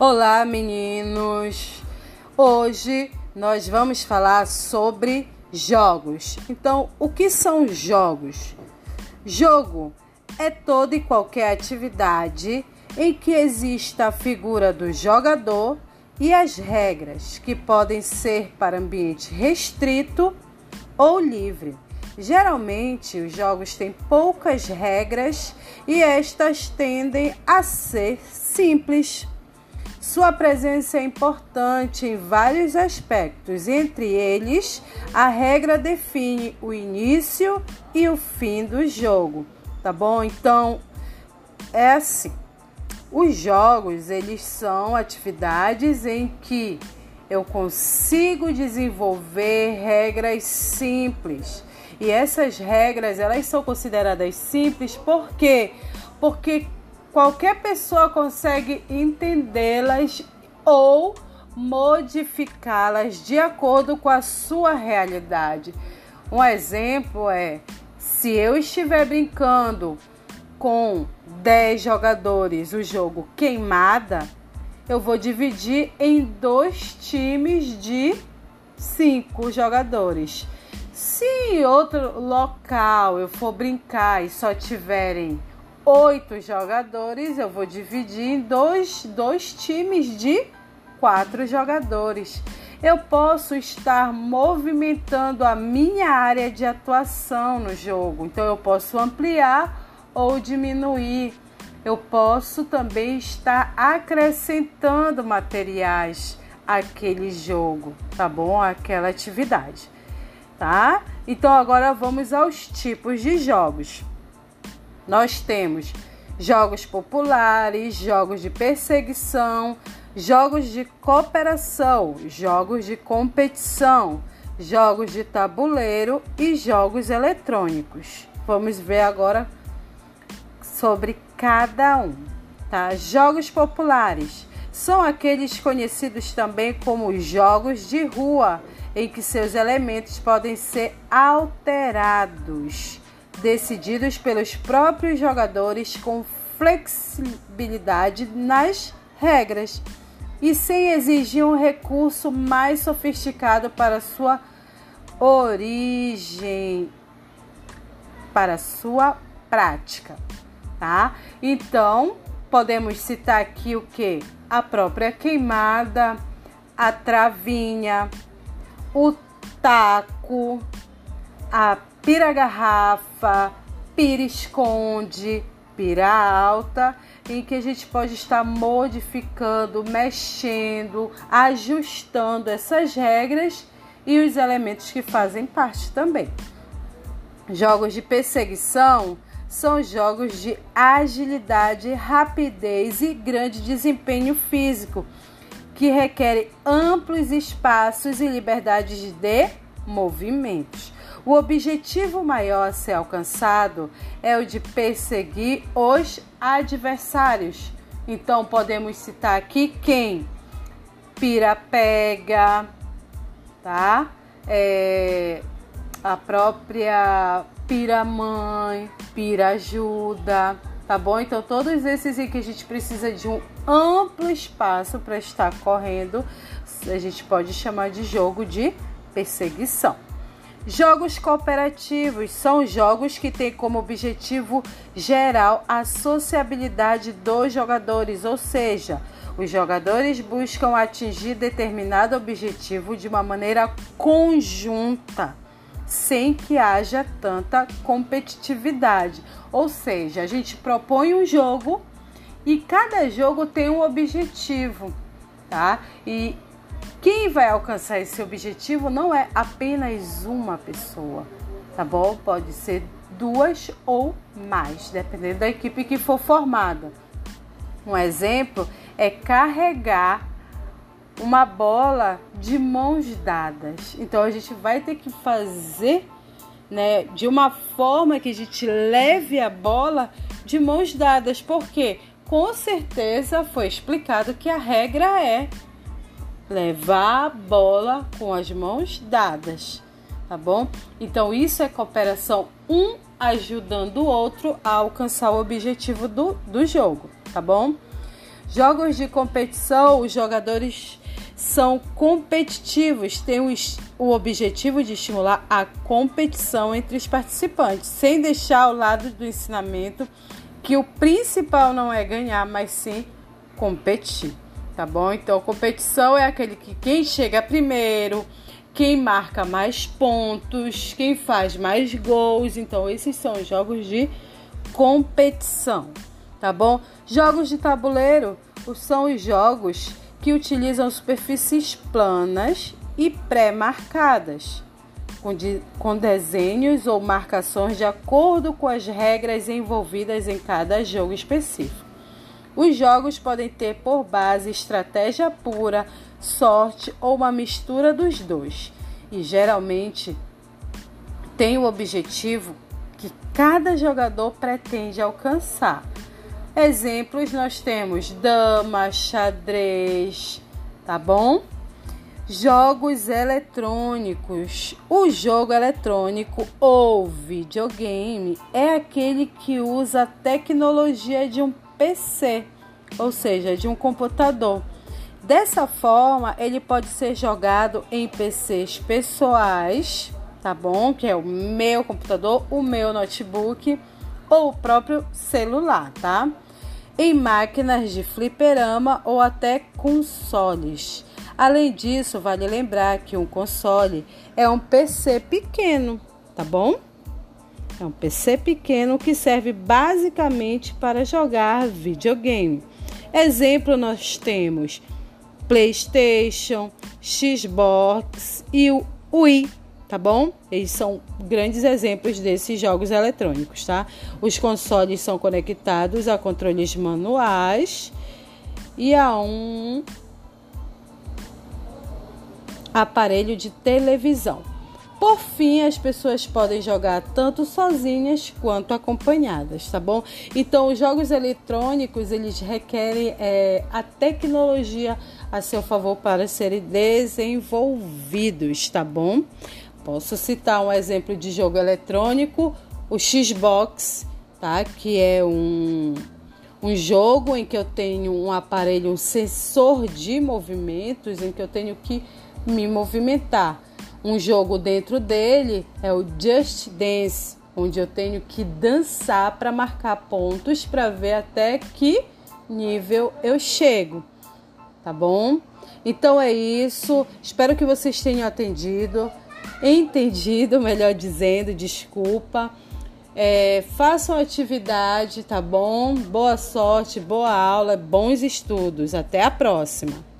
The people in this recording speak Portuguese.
Olá, meninos! Hoje nós vamos falar sobre jogos. Então, o que são jogos? Jogo é toda e qualquer atividade em que exista a figura do jogador e as regras, que podem ser para ambiente restrito ou livre. Geralmente, os jogos têm poucas regras e estas tendem a ser simples. Sua presença é importante em vários aspectos, entre eles, a regra define o início e o fim do jogo, tá bom? Então, é assim. Os jogos, eles são atividades em que eu consigo desenvolver regras simples. E essas regras, elas são consideradas simples por quê? Porque qualquer pessoa consegue entendê-las ou modificá-las de acordo com a sua realidade. Um exemplo é: se eu estiver brincando com 10 jogadores o jogo queimada, eu vou dividir em dois times de 5 jogadores. Se em outro local eu for brincar e só tiverem oito jogadores, eu vou dividir em dois, dois times de quatro jogadores. Eu posso estar movimentando a minha área de atuação no jogo, então eu posso ampliar ou diminuir. Eu posso também estar acrescentando materiais àquele jogo, tá bom? Aquela atividade, tá? Então agora vamos aos tipos de jogos. Nós temos jogos populares, jogos de perseguição, jogos de cooperação, jogos de competição, jogos de tabuleiro e jogos eletrônicos. Vamos ver agora sobre cada um. Tá? Jogos populares são aqueles conhecidos também como jogos de rua, em que seus elementos podem ser alterados decididos pelos próprios jogadores com flexibilidade nas regras e sem exigir um recurso mais sofisticado para sua origem, para sua prática, tá? Então, podemos citar aqui o que? A própria queimada, a travinha, o taco, a pira garrafa, pira esconde, pira alta, em que a gente pode estar modificando, mexendo, ajustando essas regras e os elementos que fazem parte também. Jogos de perseguição são jogos de agilidade, rapidez e grande desempenho físico, que requerem amplos espaços e liberdades de movimentos. O objetivo maior a ser alcançado é o de perseguir os adversários. Então podemos citar aqui quem? Pira-pega, tá? É, a própria pira-mãe, pira-ajuda, tá bom? Então todos esses em que a gente precisa de um amplo espaço para estar correndo, a gente pode chamar de jogo de perseguição. Jogos cooperativos são jogos que têm como objetivo geral a sociabilidade dos jogadores, ou seja, os jogadores buscam atingir determinado objetivo de uma maneira conjunta, sem que haja tanta competitividade. Ou seja, a gente propõe um jogo e cada jogo tem um objetivo, tá? E quem vai alcançar esse objetivo não é apenas uma pessoa, tá bom? Pode ser duas ou mais, dependendo da equipe que for formada. Um exemplo é carregar uma bola de mãos dadas. Então a gente vai ter que fazer, né, de uma forma que a gente leve a bola de mãos dadas, porque com certeza foi explicado que a regra é levar a bola com as mãos dadas, tá bom? Então isso é cooperação, um ajudando o outro a alcançar o objetivo do, do jogo, tá bom? Jogos de competição, os jogadores são competitivos, têm o objetivo de estimular a competição entre os participantes, sem deixar ao lado do ensinamento que o principal não é ganhar, mas sim competir, tá bom? Então, competição é aquele que quem chega primeiro, quem marca mais pontos, quem faz mais gols. Então, esses são os jogos de competição, tá bom? Jogos de tabuleiro são os jogos que utilizam superfícies planas e pré-marcadas, com, de, com desenhos ou marcações de acordo com as regras envolvidas em cada jogo específico. Os jogos podem ter por base estratégia pura, sorte ou uma mistura dos dois, e geralmente tem o objetivo que cada jogador pretende alcançar. Exemplos nós temos dama, xadrez, tá bom? Jogos eletrônicos. O jogo eletrônico ou videogame é aquele que usa a tecnologia de um PC, ou seja, de um computador. Dessa forma, ele pode ser jogado em PCs pessoais, tá bom? Que é o meu computador, o meu notebook ou o próprio celular, tá? Em máquinas de fliperama ou até consoles. Além disso, vale lembrar que um console é um PC pequeno, tá bom? É um PC pequeno que serve basicamente para jogar videogame. Exemplo, nós temos PlayStation, Xbox e o Wii, tá bom? Eles são grandes exemplos desses jogos eletrônicos, tá? Os consoles são conectados a controles manuais e a um aparelho de televisão. Por fim, as pessoas podem jogar tanto sozinhas quanto acompanhadas, tá bom? Então, os jogos eletrônicos eles requerem é, a tecnologia a seu favor para serem desenvolvidos, tá bom? Posso citar um exemplo de jogo eletrônico, o Xbox, tá? Que é um um jogo em que eu tenho um aparelho, um sensor de movimentos, em que eu tenho que me movimentar. Um jogo dentro dele é o Just Dance, onde eu tenho que dançar para marcar pontos para ver até que nível eu chego. Tá bom? Então é isso. Espero que vocês tenham atendido, entendido, melhor dizendo, desculpa. É, façam atividade, tá bom? Boa sorte, boa aula, bons estudos. Até a próxima!